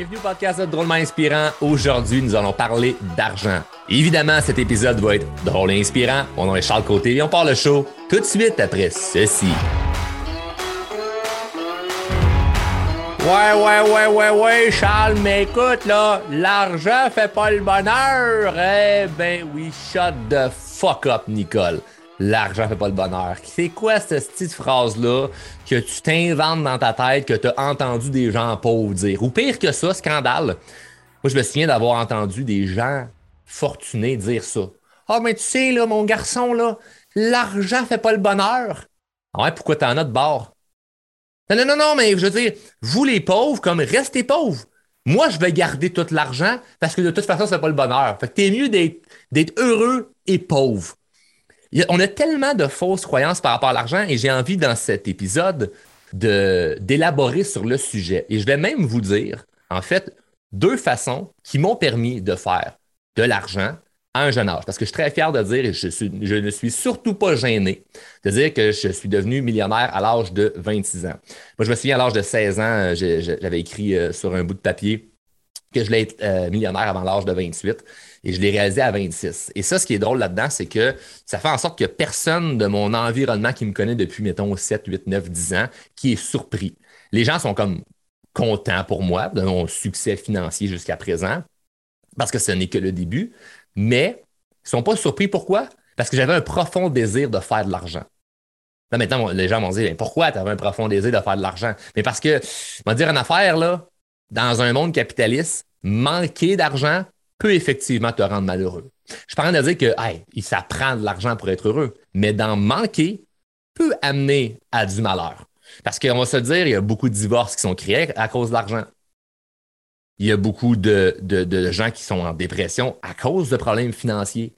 Bienvenue au podcast Drôlement Inspirant. Aujourd'hui, nous allons parler d'argent. Évidemment, cet épisode va être drôle et inspirant. Mon nom est Charles Côté et on part le show tout de suite après ceci. Ouais, ouais, ouais, ouais, ouais, Charles, mais écoute, là, l'argent fait pas le bonheur. Eh ben oui, shut the fuck up, Nicole l'argent fait pas le bonheur. C'est quoi cette petite phrase-là que tu t'inventes dans ta tête, que tu as entendu des gens pauvres dire? Ou pire que ça, scandale. Moi, je me souviens d'avoir entendu des gens fortunés dire ça. Ah, oh, mais tu sais, là, mon garçon, là, l'argent fait pas le bonheur. Ah ouais, pourquoi t'en as de bord? Non, non, non, non, mais je veux dire, vous les pauvres, comme restez pauvres. Moi, je vais garder tout l'argent parce que de toute façon, ça fait pas le bonheur. Fait que t'es mieux d'être heureux et pauvre on a tellement de fausses croyances par rapport à l'argent et j'ai envie dans cet épisode d'élaborer sur le sujet. Et je vais même vous dire, en fait, deux façons qui m'ont permis de faire de l'argent à un jeune âge. Parce que je suis très fier de dire, et je, ne suis surtout pas gêné, de dire que je suis devenu millionnaire à l'âge de 26 ans. Moi, je me souviens à l'âge de 16 ans, j'avais écrit euh, sur un bout de papier que je voulais être euh, millionnaire avant l'âge de 28 et je l'ai réalisé à 26. Et ça, ce qui est drôle là-dedans, c'est que ça fait en sorte que personne de mon environnement qui me connaît depuis, mettons, 7, 8, 9, 10 ans, qui est surpris. Les gens sont comme contents pour moi de mon succès financier jusqu'à présent, parce que ce n'est que le début, mais ils ne sont pas surpris. Pourquoi? Parce que j'avais un profond désir de faire de l'argent. Là, maintenant, les gens m'ont dit pourquoi tu avais un profond désir de faire de l'argent? Mais parce que, on va dire une affaire, là, dans un monde capitaliste, manquer d'argent, peut effectivement te rendre malheureux. Je parle de dire que hey, ça prend de l'argent pour être heureux, mais d'en manquer peut amener à du malheur. Parce qu'on va se dire, il y a beaucoup de divorces qui sont créés à cause de l'argent. Il y a beaucoup de, gens qui sont en dépression à cause de problèmes financiers.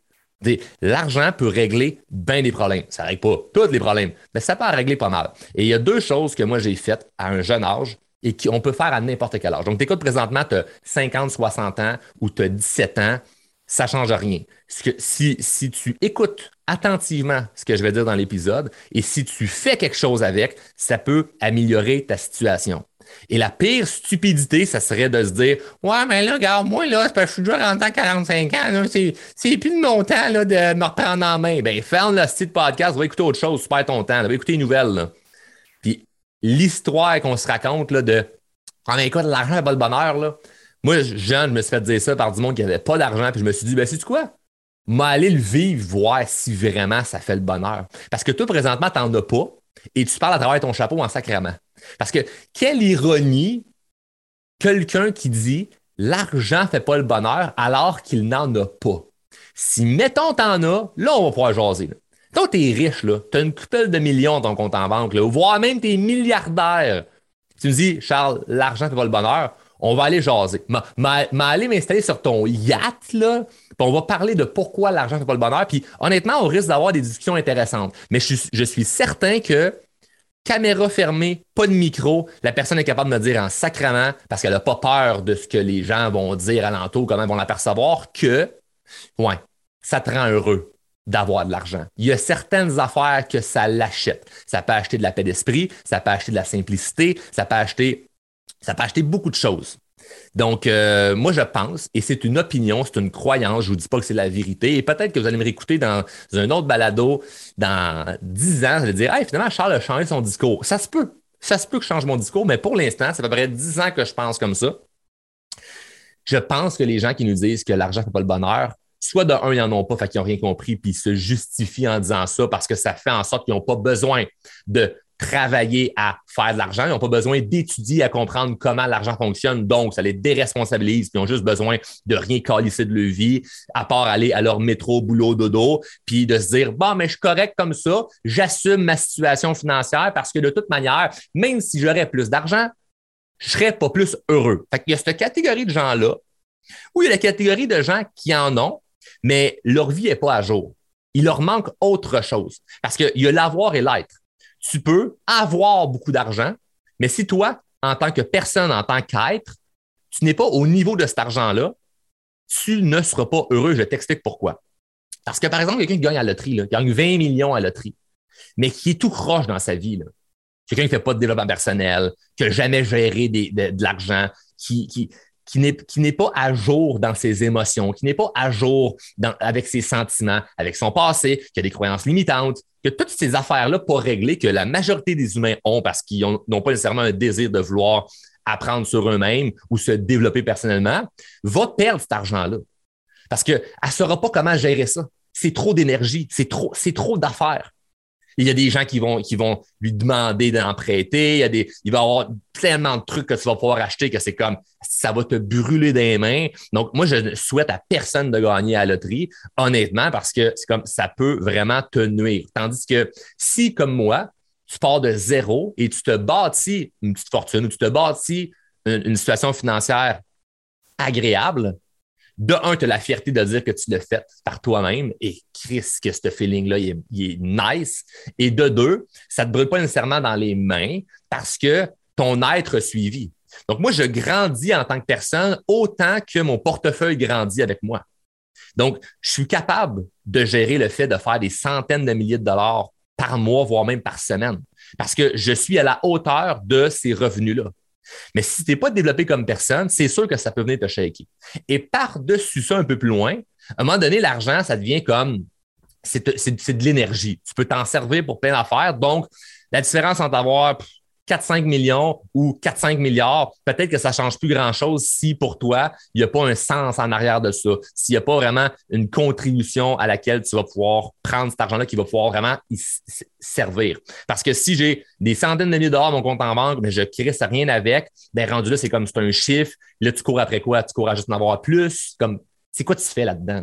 L'argent peut régler bien des problèmes. Ça ne règle pas tous les problèmes, mais ça peut en régler pas mal. Et il y a deux choses que moi j'ai faites à un jeune âge et qu'on peut faire à n'importe quel âge. Donc, tu écoutes présentement, tu as 50, 60 ans ou tu as 17 ans, ça ne change rien. Que si, si tu écoutes attentivement ce que je vais dire dans l'épisode et si tu fais quelque chose avec, ça peut améliorer ta situation. Et la pire stupidité, ça serait de se dire Ouais, mais là, regarde, moi, là, parce que je suis déjà rentré à 45 ans, c'est plus de mon temps là, de me reprendre en main. Ben, ferme le site podcast, va écouter autre chose, super ton temps, va écouter une nouvelle. L'histoire qu'on se raconte là, de l'argent n'est pas le bonheur. Là. Moi, jeune, je me suis fait dire ça par du monde qui n'avait pas d'argent, puis je me suis dit, ben, c'est quoi? M'aller le vivre, voir si vraiment ça fait le bonheur. Parce que toi, présentement, tu n'en as pas et tu parles à travers ton chapeau en sacrement. Parce que quelle ironie, quelqu'un qui dit l'argent ne fait pas le bonheur alors qu'il n'en a pas. Si, mettons, t'en as, là, on va pouvoir jaser. Toi, t'es riche, là. T'as une couple de millions dans ton compte en banque, là. Voire même t'es milliardaire. Tu me dis, Charles, l'argent fait pas le bonheur. On va aller jaser. M'aller m'installer sur ton yacht, là. Puis on va parler de pourquoi l'argent fait pas le bonheur. Puis honnêtement, on risque d'avoir des discussions intéressantes. Mais je, je suis certain que caméra fermée, pas de micro, la personne est capable de me dire en sacrament, parce qu'elle n'a pas peur de ce que les gens vont dire alentour, comment ils vont l'apercevoir, que, ouais, ça te rend heureux d'avoir de l'argent. Il y a certaines affaires que ça l'achète. Ça peut acheter de la paix d'esprit, ça peut acheter de la simplicité, ça peut acheter, ça peut acheter beaucoup de choses. Donc, euh, moi, je pense, et c'est une opinion, c'est une croyance, je ne vous dis pas que c'est la vérité, et peut-être que vous allez me réécouter dans un autre balado dans dix ans, vous allez dire, hey, finalement, Charles a changé son discours. Ça se peut. Ça se peut que je change mon discours, mais pour l'instant, ça fait à peu près dix ans que je pense comme ça. Je pense que les gens qui nous disent que l'argent ne fait pas le bonheur soit de un, ils n'en ont pas, fait qu'ils n'ont rien compris, puis ils se justifient en disant ça parce que ça fait en sorte qu'ils n'ont pas besoin de travailler à faire de l'argent. Ils n'ont pas besoin d'étudier à comprendre comment l'argent fonctionne. Donc, ça les déresponsabilise. Ils ont juste besoin de rien calisser de leur vie, à part aller à leur métro, boulot, dodo, puis de se dire, bon, mais je suis correct comme ça, j'assume ma situation financière parce que de toute manière, même si j'aurais plus d'argent, je serais pas plus heureux. Fait qu'il y a cette catégorie de gens-là, ou il y a la catégorie de gens qui en ont, mais leur vie n'est pas à jour. Il leur manque autre chose. Parce qu'il y a l'avoir et l'être. Tu peux avoir beaucoup d'argent, mais si toi, en tant que personne, en tant qu'être, tu n'es pas au niveau de cet argent-là, tu ne seras pas heureux. Je t'explique pourquoi. Parce que, par exemple, quelqu'un qui gagne à la loterie, qui gagne 20 millions à la loterie, mais qui est tout croche dans sa vie, quelqu'un qui ne fait pas de développement personnel, qui n'a jamais géré de, l'argent, qui, qui n'est pas à jour dans ses émotions, qui n'est pas à jour avec ses sentiments, avec son passé, qui a des croyances limitantes, que toutes ces affaires-là pas réglées que la majorité des humains ont parce qu'ils n'ont pas nécessairement un désir de vouloir apprendre sur eux-mêmes ou se développer personnellement, va perdre cet argent-là. Parce qu'elle ne saura pas comment gérer ça. C'est trop d'énergie, c'est trop, c'est trop d'affaires. Il y a des gens qui vont, qui vont lui demander d'en prêter. Il, y a des, il va avoir tellement de trucs que tu vas pouvoir acheter que c'est comme ça va te brûler des mains. Donc, moi, je ne souhaite à personne de gagner à la loterie, honnêtement, parce que c'est comme ça peut vraiment te nuire. Tandis que si, comme moi, tu pars de zéro et tu te bâtis une petite fortune ou tu te bâtis une situation financière agréable, de un, tu as la fierté de dire que tu l'as fait par toi-même et Chris, que ce feeling-là, il, est, nice. Et de deux, ça ne te brûle pas nécessairement dans les mains parce que ton être suivi. Donc, moi, je grandis en tant que personne autant que mon portefeuille grandit avec moi. Donc, je suis capable de gérer le fait de faire des centaines de milliers de dollars par mois, voire même par semaine, parce que je suis à la hauteur de ces revenus-là. Mais si tu n'es pas développé comme personne, c'est sûr que ça peut venir te shaker. Et par-dessus ça, un peu plus loin, à un moment donné, l'argent, ça devient comme c'est de l'énergie. Tu peux t'en servir pour plein d'affaires. Donc, la différence entre avoir 4-5 millions ou 4-5 milliards, peut-être que ça ne change plus grand-chose si pour toi, il n'y a pas un sens en arrière de ça, s'il n'y a pas vraiment une contribution à laquelle tu vas pouvoir prendre cet argent-là qui va pouvoir vraiment servir. Parce que si j'ai des centaines de milliers de dollars mon compte en banque, mais je ne ça rien avec, ben rendu là, c'est comme c'est un chiffre. Là, tu cours après quoi? Tu cours à juste en avoir plus. Comme, c'est quoi tu fais là-dedans?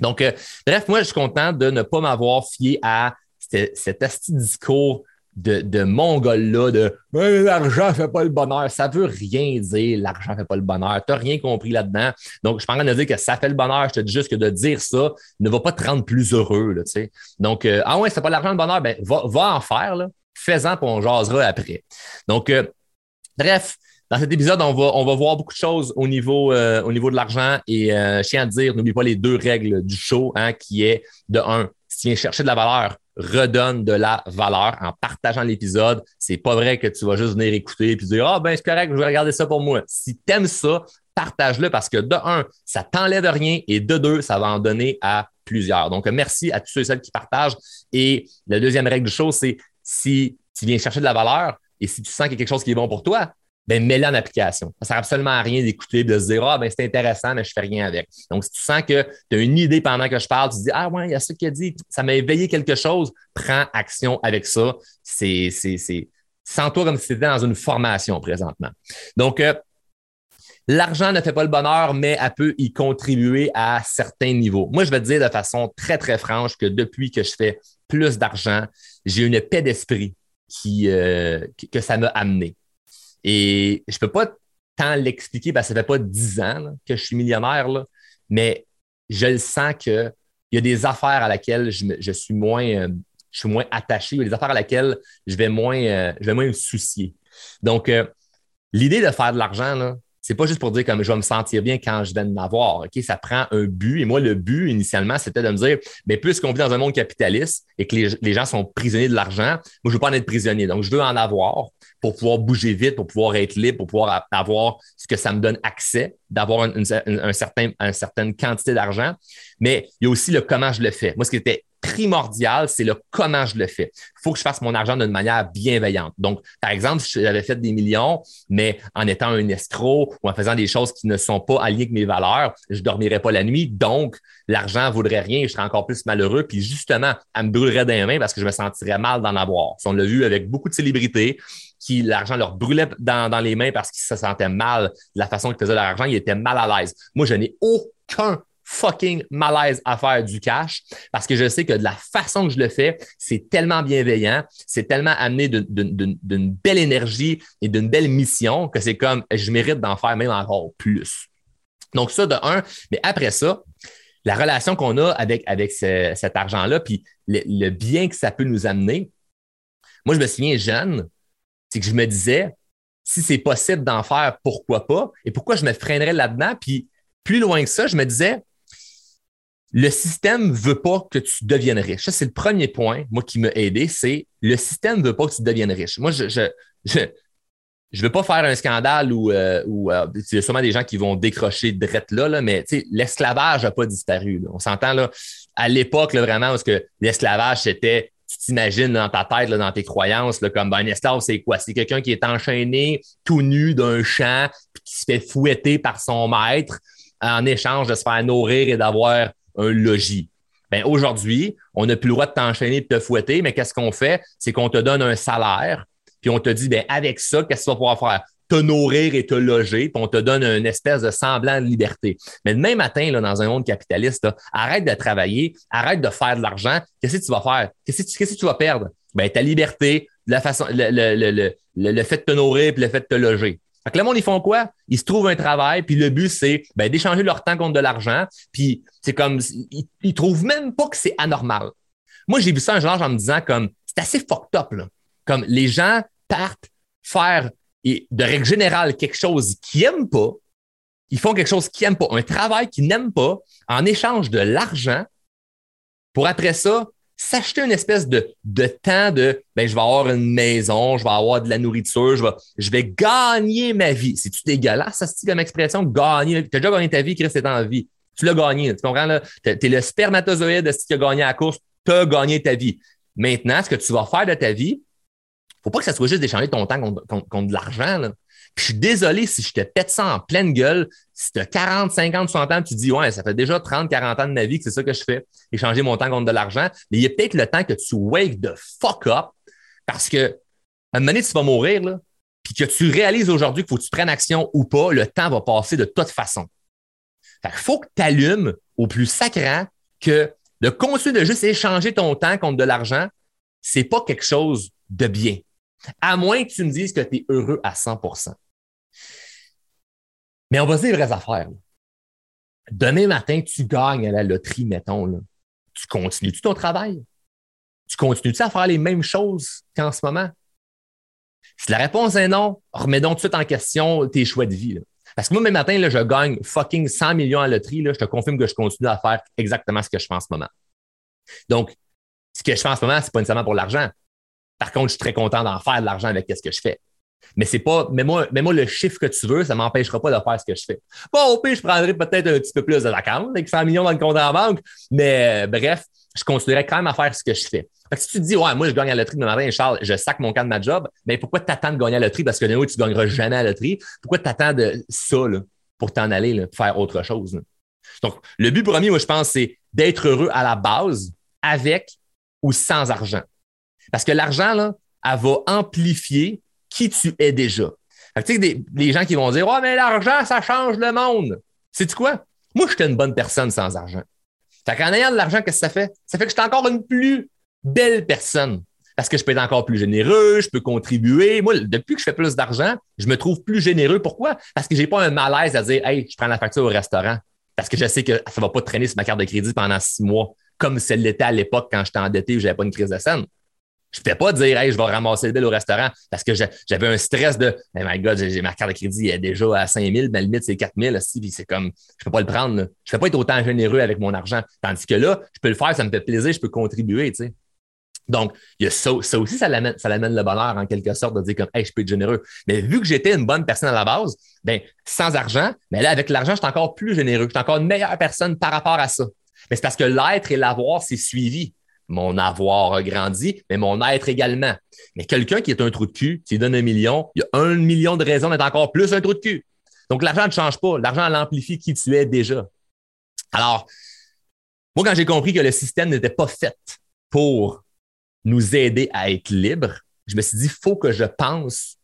Donc, euh, bref, moi, je suis content de ne pas m'avoir fié à cet, cet discours de, de Mongol-là, de ben, l'argent fait pas le bonheur. Ça veut rien dire, l'argent fait pas le bonheur. Tu rien compris là-dedans. Donc, je suis en train de dire que ça fait le bonheur. Je te dis juste que de dire ça ne va pas te rendre plus heureux. Là, Donc, euh, ah ouais, c'est pas l'argent le bonheur, ben, va, va en faire. Fais-en, puis on jasera après. Donc, euh, bref, dans cet épisode, on va, on va voir beaucoup de choses au niveau, euh, au niveau de l'argent. Et je tiens à dire, n'oublie pas les deux règles du show, hein, qui est de un, si tu viens chercher de la valeur, redonne de la valeur en partageant l'épisode. C'est pas vrai que tu vas juste venir écouter et dire Ah, ben, c'est correct, je vais regarder ça pour moi. Si tu aimes ça, partage-le parce que de un, ça t'enlève rien et de deux, ça va en donner à plusieurs. Donc, merci à tous ceux et celles qui partagent. Et la deuxième règle du show, c'est si tu viens chercher de la valeur et si tu sens qu'il y a quelque chose qui est bon pour toi, ben, mets-le en application. Ça ne sert absolument à rien d'écouter, de se dire, ah, ben, c'est intéressant, mais je ne fais rien avec. Donc, si tu sens que tu as une idée pendant que je parle, tu te dis, ah, ouais, il y a ce qu'il a dit, ça m'a éveillé quelque chose, prends action avec ça. C'est, c'est, sens-toi comme si tu étais dans une formation présentement. Donc, euh, L'argent ne fait pas le bonheur, mais elle peut y contribuer à certains niveaux. Moi, je vais te dire de façon très, très franche que depuis que je fais plus d'argent, j'ai une paix d'esprit qui, euh, que ça m'a amené. Et je peux pas tant l'expliquer parce que ça fait pas dix ans que je suis millionnaire, mais je le sens qu'il y a des affaires à laquelle je, suis moins, euh, moins attaché, il y a des affaires à laquelle je vais moins, euh, je vais moins me soucier. Donc, euh, l'idée de faire de l'argent, c'est pas juste pour dire comme je vais me sentir bien quand je vais en avoir. Ça prend un but. Et moi, le but, initialement, c'était de me dire, mais puisqu'on vit dans un monde capitaliste et que les, gens sont prisonniers de l'argent, moi, je veux pas en être prisonnier. Donc, je veux en avoir pour pouvoir bouger vite, pour pouvoir être libre, pour pouvoir avoir ce que ça me donne accès, d'avoir une certaine quantité d'argent. Mais il y a aussi le comment je le fais. Moi, ce qui était primordial, c'est le comment je le fais. Il faut que je fasse mon argent d'une manière bienveillante. Donc, par exemple, si j'avais fait des millions, mais en étant un escroc ou en faisant des choses qui ne sont pas alignées avec mes valeurs, je dormirais pas la nuit. Donc, l'argent vaudrait rien et je serais encore plus malheureux. Puis justement, elle me brûlerait dans les mains parce que je me sentirais mal d'en avoir. on l'a vu avec beaucoup de célébrités qui l'argent leur brûlait dans, les mains parce qu'ils se sentaient mal de la façon qu'ils faisaient l'argent, ils étaient mal à l'aise. Moi, je n'ai aucun fucking malaise à faire du cash parce que je sais que de la façon que je le fais, c'est tellement bienveillant, c'est tellement amené d'une belle énergie et d'une belle mission que c'est comme je mérite d'en faire même encore plus. Donc, ça de un, mais après ça, la relation qu'on a avec, avec cet argent-là, puis le, le, bien que ça peut nous amener. Moi, je me souviens jeune, c'est que je me disais, si c'est possible d'en faire, pourquoi pas? Et pourquoi je me freinerais là-dedans? Puis plus loin que ça, je me disais, le système veut pas que tu deviennes riche. Ça, c'est le premier point, moi, qui m'a aidé, c'est le système veut pas que tu deviennes riche. Moi, je, je, je, je veux pas faire un scandale où, euh, euh, il y a sûrement des gens qui vont décrocher de là, là mais l'esclavage n'a pas disparu. On s'entend là, à l'époque, vraiment, parce que l'esclavage, c'était tu t'imagines dans ta tête, dans tes croyances, là, comme ben, un esclave, c'est quoi? C'est quelqu'un qui est enchaîné tout nu d'un champ, puis qui se fait fouetter par son maître en échange de se faire nourrir et d'avoir un logis. Ben, aujourd'hui, on n'a plus le droit de t'enchaîner, de te fouetter, mais qu'est-ce qu'on fait? C'est qu'on te donne un salaire, puis on te dit, ben, avec ça, qu'est-ce que tu vas pouvoir faire? Te nourrir et te loger, puis on te donne une espèce de semblant de liberté. Mais demain matin, là, dans un monde capitaliste, arrête de travailler, arrête de faire de l'argent. Qu'est-ce que tu vas faire? Qu'est-ce que, tu vas perdre? Ben, ta liberté, la façon, le, fait de te nourrir puis le fait de te loger. Que le monde, ils font quoi? Ils se trouvent un travail, puis le but, c'est ben, d'échanger leur temps contre de l'argent. Puis c'est comme, ils, ils trouvent même pas que c'est anormal. Moi, j'ai vu ça un genre en me disant comme, c'est assez fucked up, là. Comme les gens partent faire, et de règle générale, quelque chose qu'ils n'aiment pas. Ils font quelque chose qu'ils n'aiment pas, un travail qu'ils n'aiment pas, en échange de l'argent, pour après ça, s'acheter une espèce de, de temps de ben, je vais avoir une maison, je vais avoir de la nourriture, je vais, je vais gagner ma vie. C'est-tu dégueulasse, ça, c'est comme expression, gagner? Tu as déjà gagné ta vie, Chris, c'est en vie. Tu l'as gagné, tu comprends? Là? Tu es, le spermatozoïde qui a gagné à la course, tu as gagné ta vie. Maintenant, ce que tu vas faire de ta vie, faut pas que ça soit juste d'échanger ton temps contre, de l'argent. je suis désolé si je te pète ça en pleine gueule. Si tu as 40, 50, 60 ans, tu dis, ouais, ça fait déjà 30, 40 ans de ma vie que c'est ça que je fais, échanger mon temps contre de l'argent. Mais il y a peut-être le temps que tu wake the fuck up parce que, à un moment donné, tu vas mourir, là, puis que tu réalises aujourd'hui qu'il faut que tu prennes action ou pas, le temps va passer de toute façon. Fait qu'il faut que tu allumes au plus sacrant que de continuer de juste échanger ton temps contre de l'argent, c'est pas quelque chose de bien. À moins que tu me dises que tu es heureux à 100 Mais on va se dire les vraies affaires. Demain matin, tu gagnes à la loterie, mettons. Tu continues-tu ton travail? Tu continues-tu à faire les mêmes choses qu'en ce moment? Si la réponse est non, remets donc tout de suite en question tes choix de vie. Parce que moi, demain matin, là, je gagne fucking 100 millions à la loterie. Je te confirme que je continue à faire exactement ce que je fais en ce moment. Donc, ce que je fais en ce moment, ce n'est pas nécessairement pour l'argent. Par contre, je suis très content d'en faire de l'argent avec ce que je fais. Mais c'est pas, mais moi, mais moi, le chiffre que tu veux, ça m'empêchera pas de faire ce que je fais. Bon, au pire, je prendrais peut-être un petit peu plus de vacances avec 100 millions dans le compte en banque, mais euh, bref, je continuerai quand même à faire ce que je fais. Fait si tu te dis, ouais, moi, je gagne à la loterie demain matin, Charles, je sac mon camp de ma job, mais pourquoi t'attends de gagner à la loterie? Parce que de tu gagneras jamais à la loterie. Pourquoi t'attends de ça, là, pour t'en aller, là, faire autre chose? Donc, le but premier, moi, je pense, c'est d'être heureux à la base avec ou sans argent. Parce que l'argent, là, elle va amplifier qui tu es déjà. tu sais, des, des, gens qui vont dire Oh, mais l'argent, ça change le monde. C'est quoi? Moi, je suis une bonne personne sans argent. Fait qu'en ayant de l'argent, qu'est-ce que ça fait? Ça fait que je suis encore une plus belle personne. Parce que je peux être encore plus généreux, je peux contribuer. Moi, depuis que je fais plus d'argent, je me trouve plus généreux. Pourquoi? Parce que j'ai pas un malaise à dire Hey, je prends la facture au restaurant. Parce que je sais que ça va pas traîner sur ma carte de crédit pendant six mois, comme celle l'était à l'époque quand j'étais endetté et j'avais pas une crise de scène. Je ne fais pas dire, hey, je vais ramasser le bill au restaurant parce que j'avais un stress de, hey my God, j'ai ma carte de crédit est déjà à 5 000, ma limite, c'est 4 000, puis c'est comme, je ne peux pas le prendre. Je ne peux pas être autant généreux avec mon argent. Tandis que là, je peux le faire, ça me fait plaisir, je peux contribuer, tu sais. Donc, y a ça, ça aussi, ça l'amène, ça l'amène le bonheur en quelque sorte de dire comme, hey, je peux être généreux. Mais vu que j'étais une bonne personne à la base, ben, sans argent, mais là, avec l'argent, je suis encore plus généreux. Je suis encore une meilleure personne par rapport à ça. Mais c'est parce que l'être et l'avoir, c'est suivi mon avoir a grandi, mais mon être également. Mais quelqu'un qui est un trou de cul, qui donne un million, il y a un million de raisons d'être encore plus un trou de cul. Donc, l'argent ne change pas. L'argent l'amplifie qui tu es déjà. Alors, moi, quand j'ai compris que le système n'était pas fait pour nous aider à être libres, je me suis dit, il faut que je pense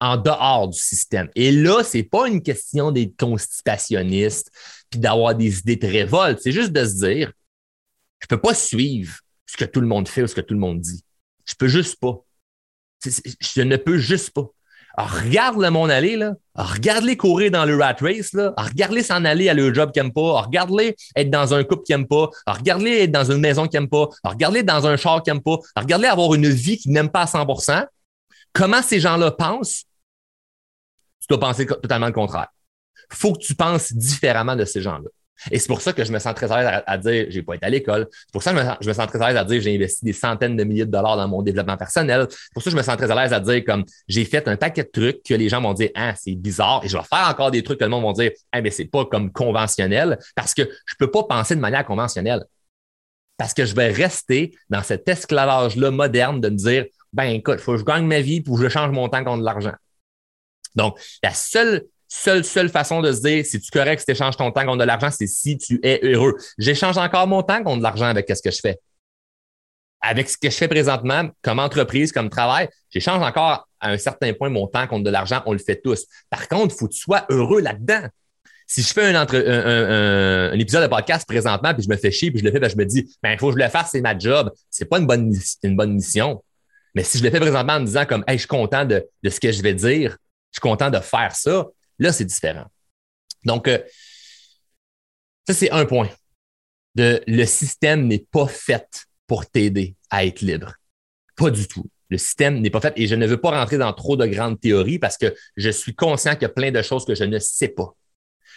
en dehors du système. Et là, c'est pas une question d'être constipationniste puis d'avoir des idées de révolte. C'est juste de se dire, je peux pas suivre ce que tout le monde fait ou ce que tout le monde dit. Je peux juste pas. Je ne peux juste pas. regarde le monde aller, là. regarde-les courir dans le rat race, là. regarde-les s'en aller à leur job qu'ils n'aiment pas. regarde-les être dans un couple qu'ils n'aiment pas. regarde-les être dans une maison qu'ils n'aiment pas. regarde-les dans un char qu'ils n'aiment pas. regarde-les avoir une vie qu'ils n'aiment pas à 100% Comment ces gens-là pensent? Tu dois penser totalement le contraire. faut que tu penses différemment de ces gens-là. Et c'est pour ça que je me sens très à l'aise à, dire j'ai pas été à l'école. C'est pour ça que je me, sens très à l'aise à dire j'ai investi des centaines de milliers de dollars dans mon développement personnel. C'est pour ça que je me sens très à l'aise à dire comme j'ai fait un paquet de trucs que les gens vont dire ah c'est bizarre et je vais faire encore des trucs que le monde va dire ah mais c'est pas comme conventionnel parce que je peux pas penser de manière conventionnelle. Parce que je vais rester dans cet esclavage-là moderne de me dire ben écoute, il faut que je gagne ma vie pour que je change mon temps contre de l'argent. Donc, la seule seule, seule façon de se dire si tu correct si tu échanges ton temps contre de l'argent, c'est si tu es heureux. J'échange encore mon temps contre de l'argent avec ce que je fais. Avec ce que je fais présentement, comme entreprise, comme travail, j'échange encore à un certain point mon temps contre de l'argent. On le fait tous. Par contre, il faut que tu sois heureux là-dedans. Si je fais un, épisode de podcast présentement, puis je me fais chier, puis je le fais, ben, je me dis, ben, il faut que je le fasse, c'est ma job. C'est pas une bonne, une bonne mission. Mais si je le fais présentement en me disant comme, hey, je suis content de, de ce que je vais dire, je suis content de faire ça, Là, c'est différent. Donc, euh, ça, c'est un point. Le système n'est pas fait pour t'aider à être libre. Pas du tout. Le système n'est pas fait et je ne veux pas rentrer dans trop de grandes théories parce que je suis conscient qu'il y a plein de choses que je ne sais pas.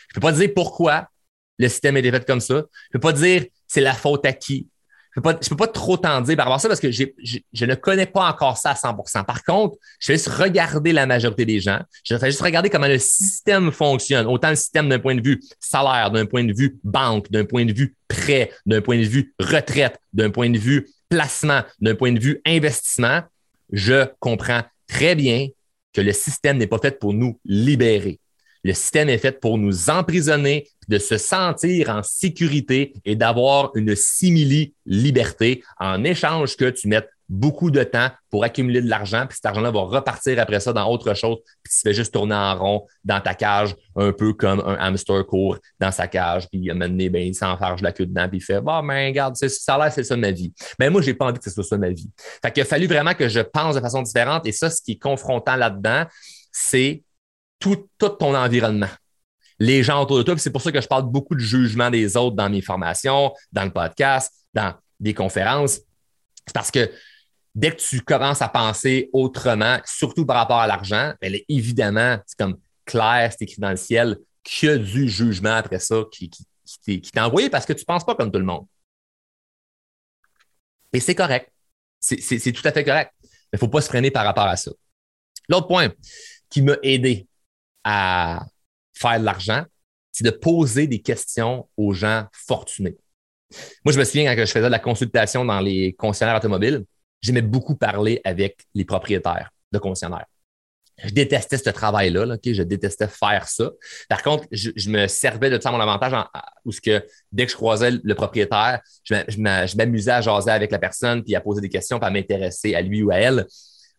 Je ne peux pas dire pourquoi le système est fait comme ça. Je ne peux pas dire c'est la faute à qui peux pas, peux pas trop t'en dire par rapport à ça parce que je, ne connais pas encore ça à 100% Par contre, je vais juste regarder la majorité des gens. Je vais juste regarder comment le système fonctionne. Autant le système d'un point de vue salaire, d'un point de vue banque, d'un point de vue prêt, d'un point de vue retraite, d'un point de vue placement, d'un point de vue investissement. Je comprends très bien que le système n'est pas fait pour nous libérer. Le système est fait pour nous emprisonner, de se sentir en sécurité et d'avoir une simili-liberté en échange que tu mettes beaucoup de temps pour accumuler de l'argent, puis cet argent-là va repartir après ça dans autre chose, puis tu fais juste tourner en rond dans ta cage, un peu comme un hamster court dans sa cage, puis il a mené, ben, il s'enfarge la queue dedans, puis il fait Bah, ben, regarde, ça a l'air, c'est ça ma vie. Mais moi, j'ai pas envie que ce soit ça ma vie. Fait qu'il a fallu vraiment que je pense de façon différente, et ça, ce qui est confrontant là-dedans, c'est tout, ton environnement. Les gens autour de toi. C'est pour ça que je parle beaucoup de jugement des autres dans mes formations, dans le podcast, dans des conférences. C'est parce que dès que tu commences à penser autrement, surtout par rapport à l'argent, bien, évidemment, c'est comme clair, c'est écrit dans le ciel, qu'il y a du jugement après ça qui, qui, qui envoyé parce que tu ne penses pas comme tout le monde. Et c'est correct. C'est tout à fait correct. Mais il ne faut pas se freiner par rapport à ça. L'autre point qui m'a aidé à faire de l'argent, c'est de poser des questions aux gens fortunés. Moi, je me souviens quand je faisais de la consultation dans les concessionnaires automobiles, j'aimais beaucoup parler avec les propriétaires de concessionnaires. Je détestais ce travail-là, je détestais faire ça. Par contre, je, me servais de ça à mon avantage où que dès que je croisais le propriétaire, je m'amusais à jaser avec la personne, puis à poser des questions, puis à m'intéresser à lui ou à elle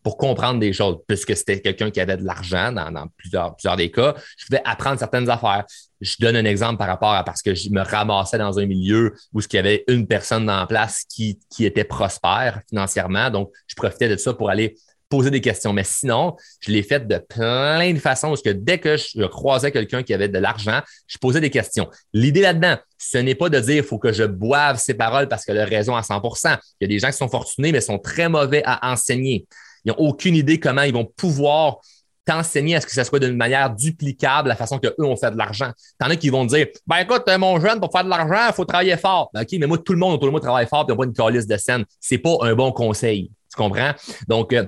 pour comprendre des choses, puisque c'était quelqu'un qui avait de l'argent dans, plusieurs, plusieurs des cas. Je pouvais apprendre certaines affaires. Je donne un exemple par rapport à parce que je me ramassais dans un milieu où il y avait une personne la place qui, qui était prospère financièrement. Donc, je profitais de ça pour aller poser des questions. Mais sinon, je l'ai fait de plein de façons parce que dès que je croisais quelqu'un qui avait de l'argent, je posais des questions. L'idée là-dedans, ce n'est pas de dire il faut que je boive ces paroles parce que a raison à 100% Il y a des gens qui sont fortunés, mais sont très mauvais à enseigner. Ils n'ont aucune idée comment ils vont pouvoir t'enseigner à ce que ça soit d'une manière duplicable la façon qu'eux ont fait de l'argent. T'en as qui vont dire Ben écoute, euh, mon jeune, pour faire de l'argent, il faut travailler fort. Ben, OK, mais moi, tout le monde autour de moi travaille fort et n'a pas une calice de scène. C'est pas un bon conseil. Tu comprends? Donc, euh,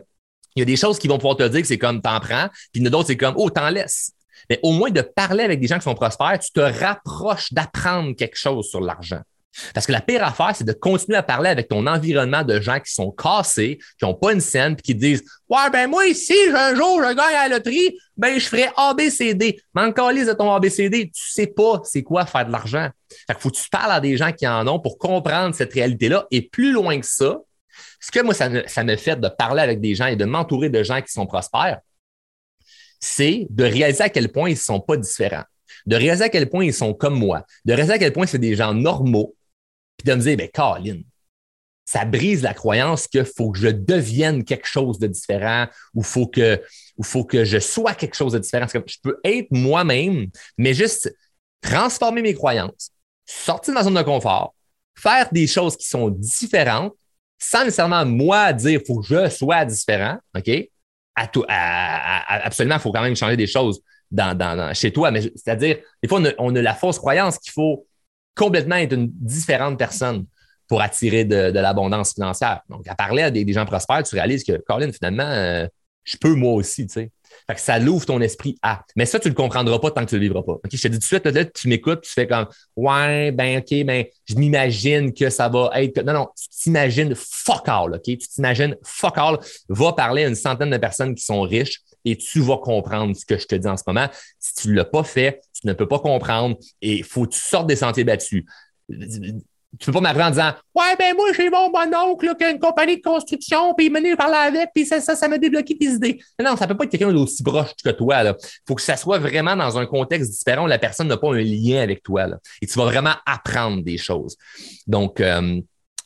il y a des choses qui vont pouvoir te dire que c'est comme t'en prends, puis d'autres, c'est comme Oh, t'en laisses. Mais au moins de parler avec des gens qui sont prospères, tu te rapproches d'apprendre quelque chose sur l'argent. Parce que la pire affaire, c'est de continuer à parler avec ton environnement de gens qui sont cassés, qui n'ont pas une scène, puis qui disent Ouais, ben moi, si un jour je gagne à la loterie, ben je ferai ABCD. Manque de ton ABCD, tu sais pas c'est quoi faire de l'argent. Fait faut que tu parles à des gens qui en ont pour comprendre cette réalité-là. Et plus loin que ça, ce que moi, ça me, ça me fait de parler avec des gens et de m'entourer de gens qui sont prospères, c'est de réaliser à quel point ils ne sont pas différents de réaliser à quel point ils sont comme moi, de réaliser à quel point c'est des gens normaux, puis de me dire, ben, Caroline, ça brise la croyance qu'il faut que je devienne quelque chose de différent ou faut que, faut que je sois quelque chose de différent. je peux être moi-même, mais juste transformer mes croyances, sortir de ma zone de confort, faire des choses qui sont différentes sans nécessairement moi dire faut que je sois différent, OK? Absolument, il faut quand même changer des choses dans, chez toi, mais c'est-à-dire, des fois, on a la fausse croyance qu'il faut complètement être une différente personne pour attirer de, l'abondance financière. Donc, à parler à des, gens prospères, tu réalises que, Colin, finalement, euh, je peux moi aussi, tu sais. Fait que ça l'ouvre ton esprit à. Mais ça, tu le comprendras pas tant que tu le vivras pas. Je te dis tout de suite, là, tu m'écoutes, tu fais comme Ouais, ben OK, ben je m'imagine que ça va être. Non, non, tu t'imagines fuck all, OK? Tu t'imagines fuck all. Va parler à une centaine de personnes qui sont riches et tu vas comprendre ce que je te dis en ce moment. Si tu ne l'as pas fait, tu ne peux pas comprendre et il faut que tu sortes des sentiers battus tu peux pas m'appeler en disant Ouais, ben moi, j'ai mon bon oncle qui a une compagnie de construction, puis il m'a parler avec, puis ça, ça, ça m'a débloqué des idées. Non, ça peut pas être quelqu'un d'aussi proche que toi. Il faut que ça soit vraiment dans un contexte différent où la personne n'a pas un lien avec toi. Et tu vas vraiment apprendre des choses. Donc, euh,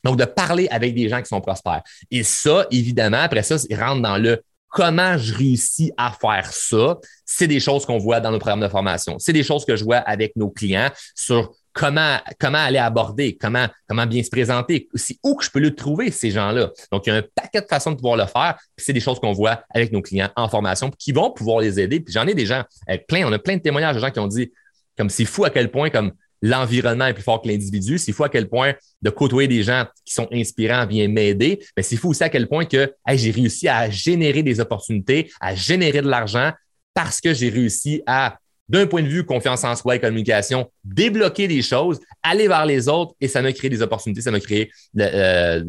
donc, de parler avec des gens qui sont prospères. Et ça, évidemment, après ça, il rentre dans le comment je réussis à faire ça. C'est des choses qu'on voit dans nos programmes de formation. C'est des choses que je vois avec nos clients sur comment, comment aller aborder, comment, comment bien se présenter, c'est où que je peux le trouver, ces gens-là. Donc, il y a un paquet de façons de pouvoir le faire. c'est des choses qu'on voit avec nos clients en formation qui vont pouvoir les aider. Puis j'en ai des gens, plein, on a plein de témoignages de gens qui ont dit comme c'est fou à quel point comme l'environnement est plus fort que l'individu. C'est fou à quel point de côtoyer des gens qui sont inspirants vient m'aider. Mais c'est fou aussi à quel point que j'ai réussi à générer des opportunités, à générer de l'argent parce que j'ai réussi à d'un point de vue confiance en soi et communication, débloquer des choses, aller vers les autres et ça m'a créé des opportunités, ça m'a créé euh,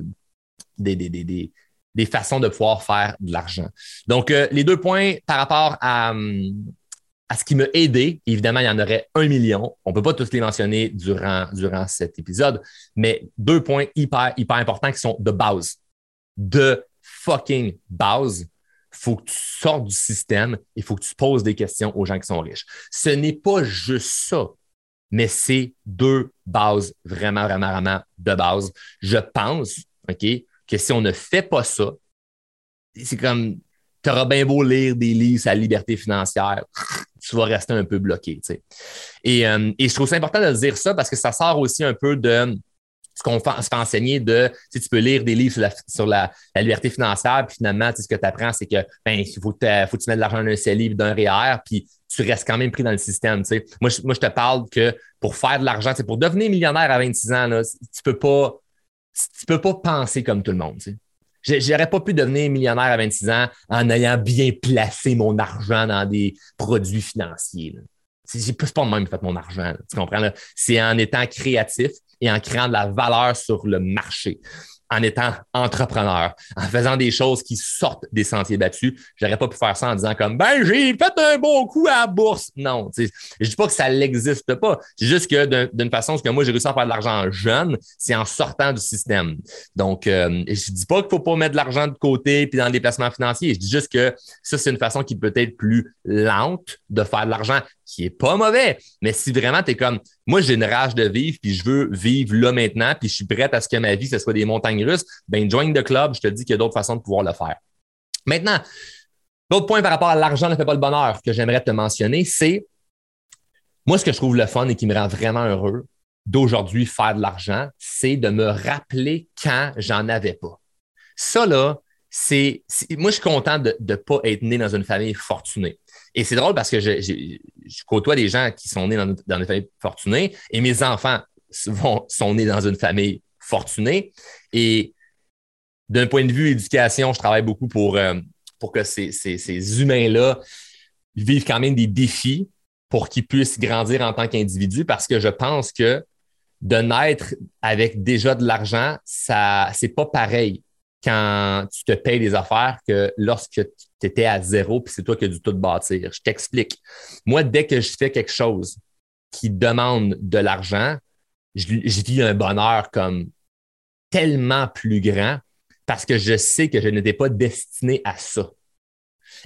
des, façons de pouvoir faire de l'argent. Donc, euh, les deux points par rapport à, à ce qui m'a aidé, évidemment, il y en aurait un million. On ne peut pas tous les mentionner durant, durant cet épisode, mais deux points hyper, hyper importants qui sont de base. De fucking base faut que tu sortes du système, il faut que tu poses des questions aux gens qui sont riches. Ce n'est pas juste ça, mais c'est deux bases vraiment, vraiment, vraiment de base. Je pense, OK, que si on ne fait pas ça, c'est comme, tu auras bien beau lire des livres sur la liberté financière, tu vas rester un peu bloqué. Et, euh, et je trouve ça important de dire ça parce que ça sort aussi un peu de ce qu'on se fait enseigner de, si tu peux lire des livres sur la, liberté financière, puis finalement, ce que tu apprends, c'est que ben, il faut, que faut tu mettes de l'argent dans un CELI d'un REER, puis tu restes quand même pris dans le système. Moi, je, moi, je te parle que pour faire de l'argent, pour devenir millionnaire à 26 ans, là, tu peux peux pas penser comme tout le monde. J'aurais pas pu devenir millionnaire à 26 ans en ayant bien placé mon argent dans des produits financiers. C'est pas de même fait mon argent. tu comprends? C'est en étant créatif et en créant de la valeur sur le marché en étant entrepreneur, en faisant des choses qui sortent des sentiers battus. J'aurais pas pu faire ça en disant comme ben j'ai fait un bon coup à la bourse. Non, je dis pas que ça n'existe pas. C'est juste que d'une façon, ce que moi j'ai réussi à faire de l'argent jeune, c'est en sortant du système. Donc, euh, je dis pas qu'il faut pas mettre de l'argent de côté puis dans des placements financiers. Je dis juste que ça c'est une façon qui peut être plus lente de faire de l'argent qui est pas mauvais. Mais si vraiment tu es comme, moi, j'ai une rage de vivre, puis je veux vivre là maintenant, puis je suis prête à ce que ma vie, ce soit des montagnes russes, ben join the club, je te dis qu'il y a d'autres façons de pouvoir le faire. Maintenant, l'autre point par rapport à l'argent ne fait pas le bonheur que j'aimerais te mentionner, c'est moi, ce que je trouve le fun et qui me rend vraiment heureux d'aujourd'hui faire de l'argent, c'est de me rappeler quand j'en avais pas. Ça, là, c'est. Moi, je suis content de ne pas être né dans une famille fortunée. Et c'est drôle parce que je, côtoie des gens qui sont nés dans, dans une famille fortunée et mes enfants sont nés dans une famille fortunée. Et d'un point de vue éducation, je travaille beaucoup pour, euh, pour que ces, ces, humains-là vivent quand même des défis pour qu'ils puissent grandir en tant qu'individus parce que je pense que de naître avec déjà de l'argent, ça c'est pas pareil quand tu te payes des affaires que lorsque tu à zéro puis c'est toi qui as du tout bâtir. Je t'explique. Moi, dès que je fais quelque chose qui demande de l'argent, je, vis un bonheur comme tellement plus grand parce que je sais que je n'étais pas destiné à ça.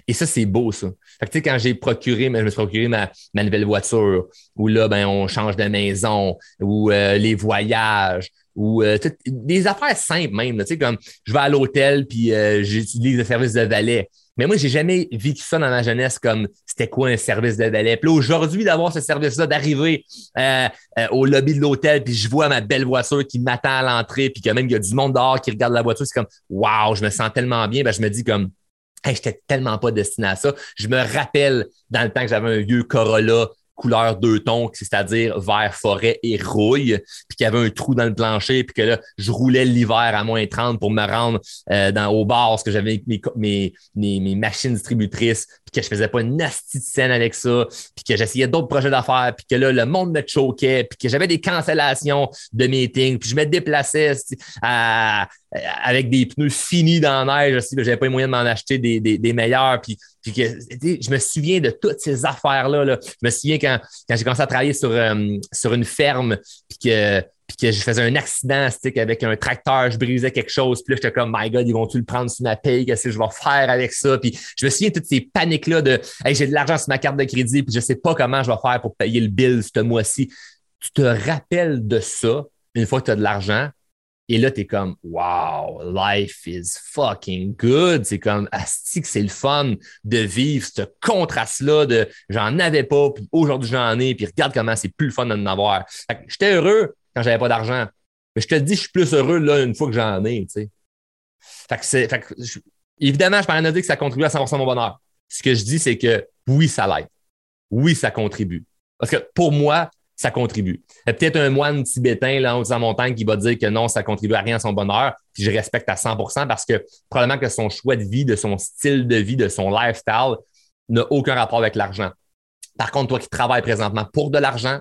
Et ça, c'est beau, ça. Fait que, quand j'ai procuré, je me suis procuré ma, nouvelle voiture, où là, ben, on change de maison, ou euh, les voyages, ou euh, des affaires simples même. Tu sais, comme je vais à l'hôtel puis euh, j'utilise le service de valet. Mais moi, j'ai jamais vécu ça dans ma jeunesse comme c'était quoi un service de valet. Puis aujourd'hui, d'avoir ce service-là, d'arriver euh, au lobby de l'hôtel, puis je vois ma belle voiture qui m'attend à l'entrée, puis que même il y a du monde dehors qui regarde la voiture, c'est comme Waouh, je me sens tellement bien. Ben, je me dis comme Hey, j'étais tellement pas destiné à ça. Je me rappelle dans le temps que j'avais un vieux Corolla couleur deux tons, c'est-à-dire vert forêt et rouille, puis qu'il y avait un trou dans le plancher, puis que là, je roulais l'hiver à moins 30 pour me rendre euh, dans, au bar, parce que j'avais mes, mes, machines distributrices, puis que je faisais pas une nasty de scène avec ça, puis que j'essayais d'autres projets d'affaires, puis que là, le monde me choquait, puis que j'avais des cancellations de meetings, puis je me déplaçais avec des pneus finis dans la neige aussi, j'avais pas les moyens de m'en acheter des, des, meilleurs, puis puis que, je me souviens de toutes ces affaires-là. Là. Je me souviens quand, quand j'ai commencé à travailler sur, euh, sur une ferme, puis que, puis que je faisais un accident avec un tracteur, je brisais quelque chose, puis là, j'étais comme, my God, ils vont-tu le prendre sur ma paye? Qu'est-ce que je vais faire avec ça? Puis je me souviens de toutes ces paniques-là de, hey, j'ai de l'argent sur ma carte de crédit, puis je sais pas comment je vais faire pour payer le bill ce mois-ci. Tu te rappelles de ça une fois que tu as de l'argent, et là, tu es comme, wow, life is fucking good. C'est comme, asti que c'est le fun de vivre ce contraste-là de j'en avais pas, puis aujourd'hui j'en ai, puis regarde comment c'est plus le fun d'en avoir. J'étais heureux quand j'avais pas d'argent. Mais je te dis, je suis plus heureux là une fois que j'en ai, tu sais. Fait que c'est, évidemment, je parle de dire que ça contribue à 100% de mon bonheur. Ce que je dis, c'est que oui, ça l'aide. Oui, ça contribue. Parce que pour moi, ça contribue. A peut-être un moine tibétain là, en haut montagne qui va dire que non, ça contribue à rien à son bonheur, puis je respecte à 100% parce que probablement que son choix de vie, de son style de vie, de son lifestyle n'a aucun rapport avec l'argent. Par contre, toi qui travailles présentement pour de l'argent,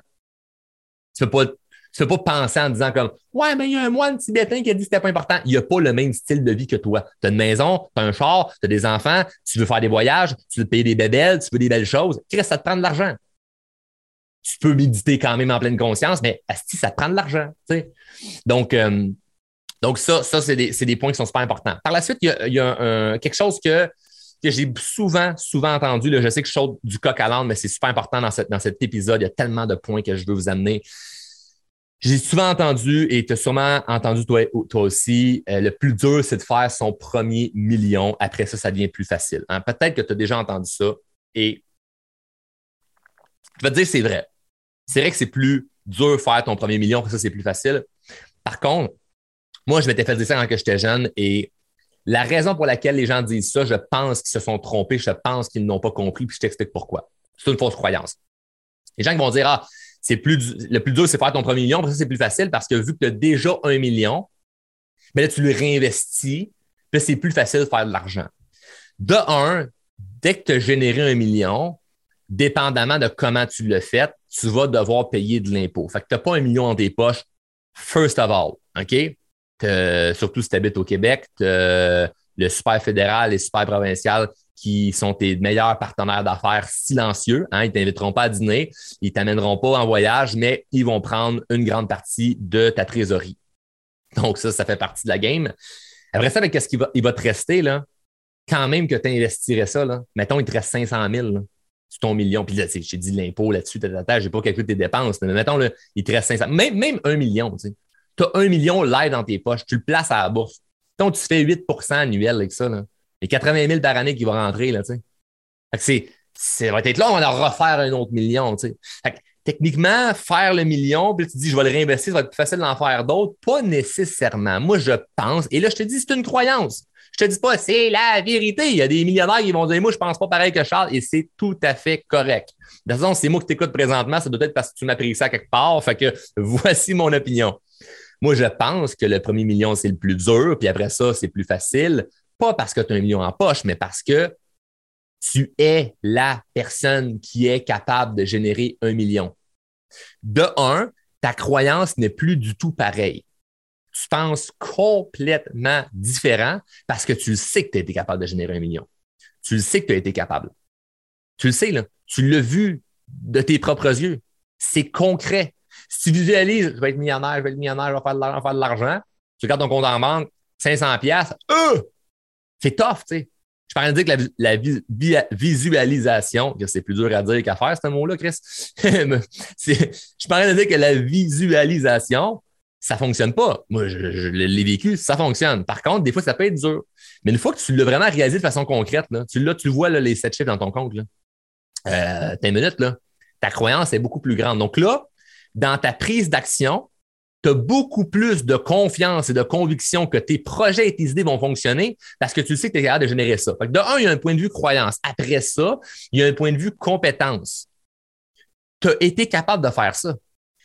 tu ne peux peux pas penser en disant comme Ouais, mais il y a un moine tibétain qui a dit que c'était pas important. Il a pas le même style de vie que toi. Tu as une maison, tu as un char, tu as des enfants, tu veux faire des voyages, tu veux payer des bébelles, tu veux des belles choses. Qu'est-ce ça te prend de l'argent? Tu peux méditer quand même en pleine conscience, mais si ça te prend de l'argent. Donc, euh, donc ça, ça c'est des, points qui sont super importants. Par la suite, il y a, quelque chose que, j'ai souvent, souvent entendu. je sais que je saute du coq à l'âne, mais c'est super important dans, dans cet épisode. Il y a tellement de points que je veux vous amener. J'ai souvent entendu, et tu as sûrement entendu toi, toi aussi, euh, le plus dur, c'est de faire son premier million. Après ça, ça devient plus facile. Hein. Peut-être que tu as déjà entendu ça. Et je vais te dire, c'est vrai c'est vrai que c'est plus dur de faire ton premier million, que ça, c'est plus facile. Par contre, moi, je m'étais fait dire ça quand j'étais jeune et la raison pour laquelle les gens disent ça, je pense qu'ils se sont trompés, je pense qu'ils n'ont pas compris, puis je t'explique pourquoi. C'est une fausse croyance. Les gens qui vont dire, ah, c'est plus, le plus dur, c'est faire ton premier million, parce que c'est plus facile parce que vu que tu as déjà un million, mais là, tu le réinvestis, puis c'est plus facile de faire de l'argent. De un, dès que tu as généré un million, dépendamment de comment tu l'as fait, tu vas devoir payer de l'impôt. Fait que tu n'as pas un million dans tes poches, first of all, OK? Surtout si tu habites au Québec, le super fédéral et super provincial qui sont tes meilleurs partenaires d'affaires silencieux. Hein? Ils ne t'inviteront pas à dîner, ils ne t'amèneront pas en voyage, mais ils vont prendre une grande partie de ta trésorerie. Donc, ça, ça fait partie de la game. Après ça, qu'est-ce qu'il va, il va te rester, là? Quand même que tu investirais ça, là, mettons, il te reste 500 000. Là sur ton million. Puis là, j'ai dit l'impôt là-dessus, je n'ai pas calculé tes dépenses. Mais mettons, là, il te reste 500. Même, même un million, tu as un million live dans tes poches, tu le places à la bourse. Donc, tu fais 8% annuel avec ça. Là. Et 80 000 par année qui vont rentrer. Là, tu que ça va être là, on va leur refaire un autre million. Tu que, techniquement, faire le million, puis tu te dis, je vais le réinvestir, ça va être plus facile d'en faire d'autres. Pas nécessairement. Moi, je pense, et là, je te dis, c'est une croyance. Je te dis pas, c'est la vérité. Il y a des millionnaires qui vont dire, moi, je pense pas pareil que Charles, et c'est tout à fait correct. De toute façon, c'est moi qui t'écoute présentement, ça doit être parce que tu m'as pris ça quelque part. Fait que voici mon opinion. Moi, je pense que le premier million, c'est le plus dur, puis après ça, c'est plus facile. Pas parce que tu as un million en poche, mais parce que tu es la personne qui est capable de générer un million. De un, ta croyance n'est plus du tout pareille tu penses complètement différent parce que tu le sais que tu as été capable de générer un million. Tu le sais que tu as été capable. Tu le sais, là. Tu l'as vu de tes propres yeux. C'est concret. Si tu visualises, je vais être millionnaire, je vais être millionnaire, je vais faire de l'argent, tu regardes ton compte en banque, 500 pièces, euh, c'est tough, tu sais. Je parlais de dire que la, visualisation, c'est plus dur à dire qu'à faire, ce mot-là, Chris. je parlais de dire que la visualisation, ça fonctionne pas. Moi, je, l'ai vécu, ça fonctionne. Par contre, des fois, ça peut être dur. Mais une fois que tu l'as vraiment réalisé de façon concrète, là, tu, là, tu vois les sept chiffres dans ton compte. Euh, t'as une minute, là, ta croyance est beaucoup plus grande. Donc là, dans ta prise d'action, tu as beaucoup plus de confiance et de conviction que tes projets et tes idées vont fonctionner parce que tu sais que tu es capable de générer ça. de un, il y a un point de vue croyance. Après ça, il y a un point de vue compétence. tu as été capable de faire ça.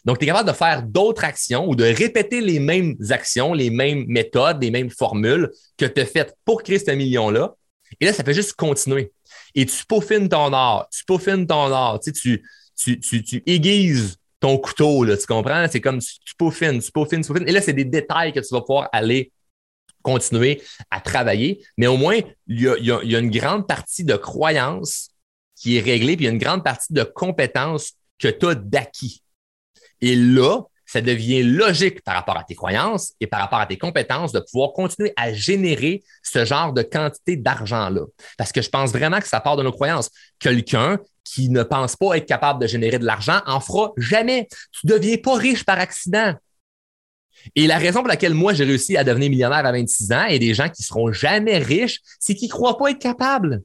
Donc, tu es capable de faire d'autres actions ou de répéter les mêmes actions, les mêmes méthodes, les mêmes formules que tu as faites pour créer ce million-là. Et là, ça fait juste continuer. Et tu peaufines ton art, tu peaufines ton art, tu, tu, tu, tu, aiguises ton couteau, là, tu comprends? C'est comme tu, tu peaufines, tu peaufines, tu peaufines. Et là, c'est des détails que tu vas pouvoir aller continuer à travailler. Mais au moins, il y a, il y a une grande partie de croyance qui est réglée, puis il y a une grande partie de compétences que tu as d'acquis. Et là, ça devient logique par rapport à tes croyances et par rapport à tes compétences de pouvoir continuer à générer ce genre de quantité d'argent-là. Parce que je pense vraiment que ça part de nos croyances. Quelqu'un qui ne pense pas être capable de générer de l'argent en fera jamais. Tu ne deviens pas riche par accident. Et la raison pour laquelle moi, j'ai réussi à devenir millionnaire à 26 ans et des gens qui seront jamais riches, c'est qu'ils ne croient pas être capables.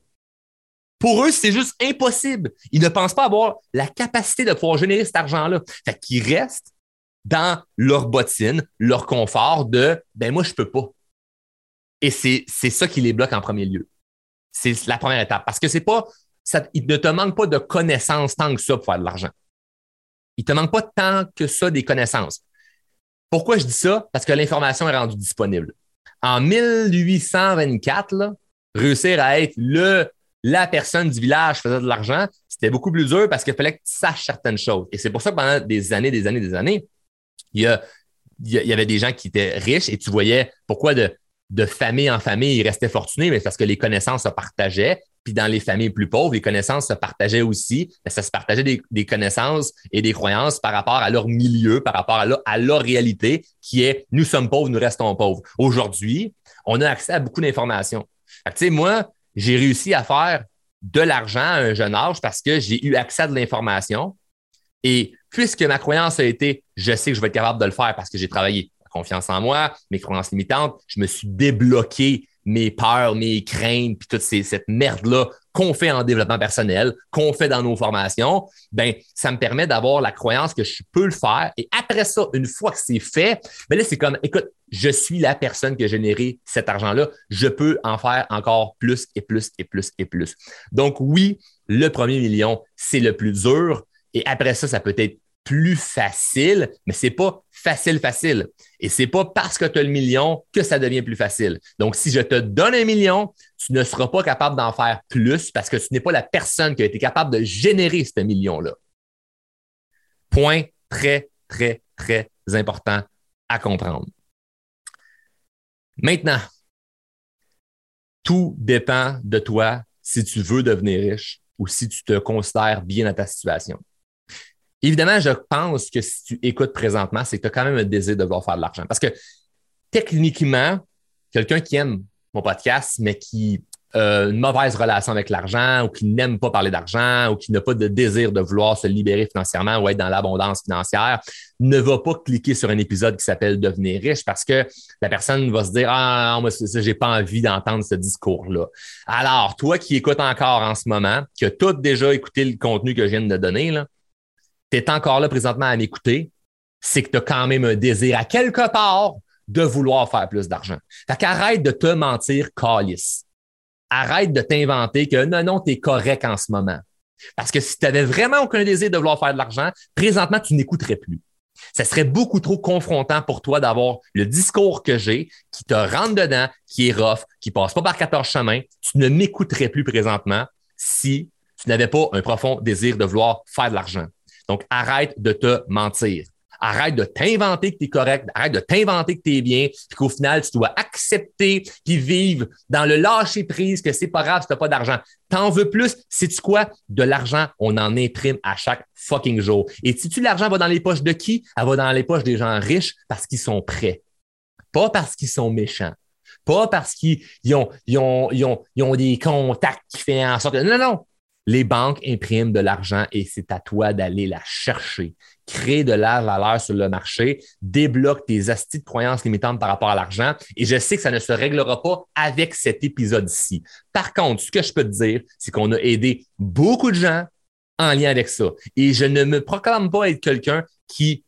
Pour eux, c'est juste impossible. Ils ne pensent pas avoir la capacité de pouvoir générer cet argent-là. Fait qu'ils restent dans leur bottine, leur confort de ben moi, je peux pas. Et c'est, ça qui les bloque en premier lieu. C'est la première étape. Parce que c'est pas, ça, il ne te manque pas de connaissances tant que ça pour faire de l'argent. Il te manque pas tant que ça des connaissances. Pourquoi je dis ça? Parce que l'information est rendue disponible. En 1824, là, réussir à être le la personne du village faisait de l'argent, c'était beaucoup plus dur parce qu'il fallait que tu saches certaines choses. Et c'est pour ça que pendant des années, des années, des années, il y, il y avait des gens qui étaient riches et tu voyais pourquoi de, famille en famille, ils restaient fortunés, mais parce que les connaissances se partageaient. Puis dans les familles plus pauvres, les connaissances se partageaient aussi, mais ça se partageait des, connaissances et des croyances par rapport à leur milieu, par rapport à, à leur réalité, qui est nous sommes pauvres, nous restons pauvres. Aujourd'hui, on a accès à beaucoup d'informations. Tu sais, moi, j'ai réussi à faire de l'argent à un jeune âge parce que j'ai eu accès à de l'information. Et puisque ma croyance a été, je sais que je vais être capable de le faire parce que j'ai travaillé confiance en moi, mes croyances limitantes, je me suis débloqué mes peurs, mes craintes, puis toute cette merde-là qu'on fait en développement personnel, qu'on fait dans nos formations, ben ça me permet d'avoir la croyance que je peux le faire. Et après ça, une fois que c'est fait, ben là, c'est comme, écoute, je suis la personne qui a généré cet argent-là. Je peux en faire encore plus et plus et plus et plus. Donc oui, le premier million, c'est le plus dur. Et après ça, ça peut être plus facile, mais c'est pas facile, facile. Et c'est pas parce que tu as le million que ça devient plus facile. Donc, si je te donne un million, tu ne seras pas capable d'en faire plus parce que tu n'es pas la personne qui a été capable de générer ce million-là. Point très, très, très important à comprendre. Maintenant, tout dépend de toi si tu veux devenir riche ou si tu te considères bien dans ta situation. Évidemment, je pense que si tu écoutes présentement, c'est que tu as quand même un désir de vouloir faire de l'argent. Parce que techniquement, quelqu'un qui aime mon podcast, mais qui a une mauvaise relation avec l'argent ou qui n'aime pas parler d'argent ou qui n'a pas de désir de vouloir se libérer financièrement ou être dans l'abondance financière, ne va pas cliquer sur un épisode qui s'appelle Devenir riche parce que la personne va se dire Ah, moi, j'ai pas envie d'entendre ce discours-là. Alors, toi qui écoutes encore en ce moment, qui as tout déjà écouté le contenu que je viens de donner, là, tu es encore là présentement à m'écouter, c'est que tu as quand même un désir à quelque part de vouloir faire plus d'argent. Fait qu'arrête de te mentir, calice. Arrête de t'inventer que non, non, tu es correct en ce moment. Parce que si tu n'avais vraiment aucun désir de vouloir faire de l'argent, présentement, tu n'écouterais plus. Ça serait beaucoup trop confrontant pour toi d'avoir le discours que j'ai qui te rentre dedans, qui est rough, qui passe pas par 14 chemins. Tu ne m'écouterais plus présentement si tu n'avais pas un profond désir de vouloir faire de l'argent. Donc, arrête de te mentir. Arrête de t'inventer que tu correct, arrête de t'inventer que tu es bien, puis qu'au final, tu dois accepter puis vivre dans le lâcher prise que c'est pas grave si tu pas d'argent. T'en veux plus, sais-tu quoi? De l'argent, on en imprime à chaque fucking jour. Et si tu l'argent va dans les poches de qui? Elle va dans les poches des gens riches parce qu'ils sont prêts. Pas parce qu'ils sont méchants. Pas parce qu'ils ont, ont, ont, ont des contacts qui font en sorte que. Non, non, les banques impriment de l'argent et c'est à toi d'aller la chercher. Crée de la valeur sur le marché, débloque tes astuces de croyances limitantes par rapport à l'argent. Et je sais que ça ne se réglera pas avec cet épisode-ci. Par contre, ce que je peux te dire, c'est qu'on a aidé beaucoup de gens en lien avec ça. Et je ne me proclame pas être quelqu'un qui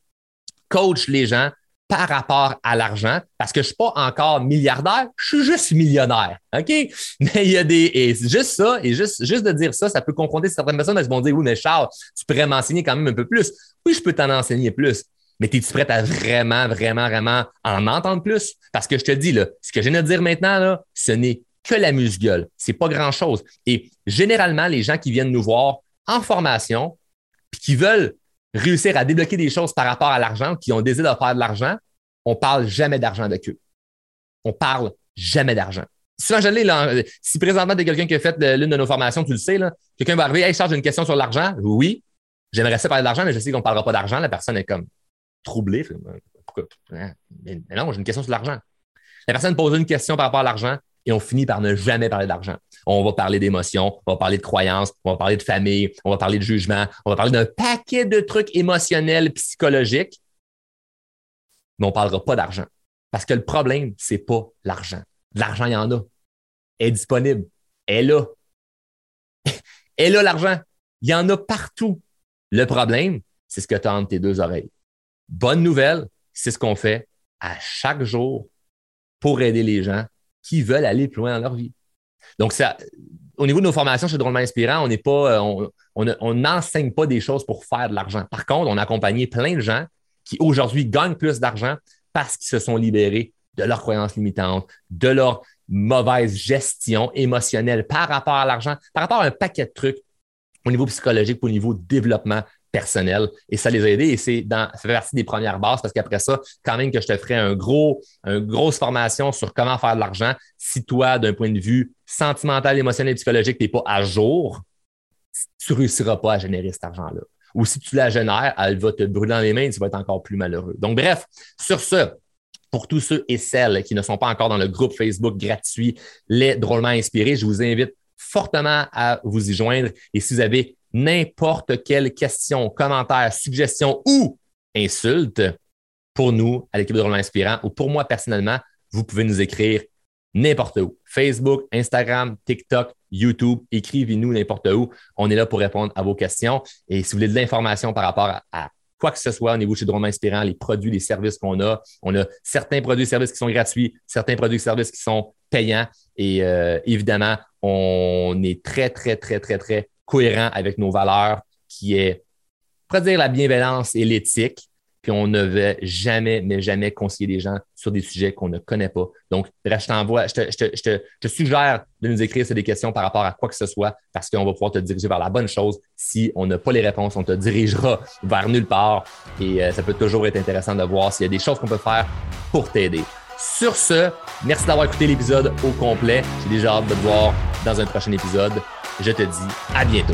coach les gens par rapport à l'argent parce que je suis pas encore milliardaire, je suis juste millionnaire. OK? Mais il y a des. Et juste ça, et juste, juste de dire ça, ça peut confronter certaines personnes qui vont dire Oui, mais Charles, tu pourrais m'enseigner quand même un peu plus. Oui, je peux t'en enseigner plus. Mais es-tu prête à vraiment, vraiment, vraiment en entendre plus? Parce que je te dis, là, ce que je viens de dire maintenant, là, ce n'est que la musgueule. C'est pas grand-chose. Et généralement, les gens qui viennent nous voir en formation, puis qui veulent réussir à débloquer des choses par rapport à l'argent, qui ont désir de faire de l'argent, on parle jamais d'argent avec eux. On parle jamais d'argent. Là, si présentement tu quelqu'un qui a fait l'une de nos formations, tu le sais, quelqu'un va arriver, hey, charge une question sur l'argent. Oui, j'aimerais ça parler d'argent, mais je sais qu'on ne parlera pas d'argent. La personne est comme troublée. Pourquoi? Hein? Mais non, j'ai une question sur l'argent. La personne pose une question par rapport à l'argent et on finit par ne jamais parler d'argent. On va parler d'émotions, on va parler de croyances, on va parler de famille, on va parler de jugement, on va parler d'un paquet de trucs émotionnels, psychologiques, mais on ne parlera pas d'argent. Parce que le problème, c'est pas l'argent. L'argent, il y en a. Elle est disponible. Elle est là. Elle là, l'argent. Il y en a partout. Le problème, c'est ce que tu as entre tes deux oreilles. Bonne nouvelle, c'est ce qu'on fait à chaque jour pour aider les gens qui veulent aller plus loin dans leur vie. Donc, ça, au niveau de nos formations chez Drôlement Inspirant, on n'est pas, euh, on n'enseigne pas des choses pour faire de l'argent. Par contre, on a accompagné plein de gens qui aujourd'hui gagnent plus d'argent parce qu'ils se sont libérés de leurs croyances limitantes, de leur mauvaise gestion émotionnelle par rapport à l'argent, par rapport à un paquet de trucs au niveau psychologique, au niveau développement personnel. Et ça les a aidés et c'est dans, ça fait partie des premières bases parce qu'après ça, quand même que je te ferai un gros, une grosse formation sur comment faire de l'argent, si toi, d'un point de vue sentimental, émotionnel et psychologique, tu n'es pas à jour, tu ne réussiras pas à générer cet argent-là. Ou si tu la génères, elle va te brûler dans les mains et tu vas être encore plus malheureux. Donc, bref, sur ce, pour tous ceux et celles qui ne sont pas encore dans le groupe Facebook gratuit Les Drôlement Inspirés, je vous invite fortement à vous y joindre. Et si vous avez n'importe quelle question, commentaire, suggestion ou insulte pour nous à l'équipe de Drôlement Inspirant ou pour moi personnellement, vous pouvez nous écrire n'importe où. Facebook, Instagram, TikTok, YouTube, écrivez-nous n'importe où. On est là pour répondre à vos questions. Et si vous voulez de l'information par rapport à, quoi que ce soit au niveau chez Drôlement Inspirant, les produits, les services qu'on a, on a certains produits et services qui sont gratuits, certains produits et services qui sont payants. Et euh, évidemment, on est très, très, très, très, très cohérent avec nos valeurs, qui est, pas dire la bienveillance et l'éthique, puis on ne veut jamais, mais jamais conseiller des gens sur des sujets qu'on ne connaît pas. Donc, je t'envoie, je te, suggère de nous écrire sur des questions par rapport à quoi que ce soit, parce qu'on va pouvoir te diriger vers la bonne chose. Si on n'a pas les réponses, on te dirigera vers nulle part. Et euh, ça peut toujours être intéressant de voir s'il y a des choses qu'on peut faire pour t'aider. Sur ce, merci d'avoir écouté l'épisode au complet. J'ai déjà hâte de te voir dans un prochain épisode. Je te dis à bientôt.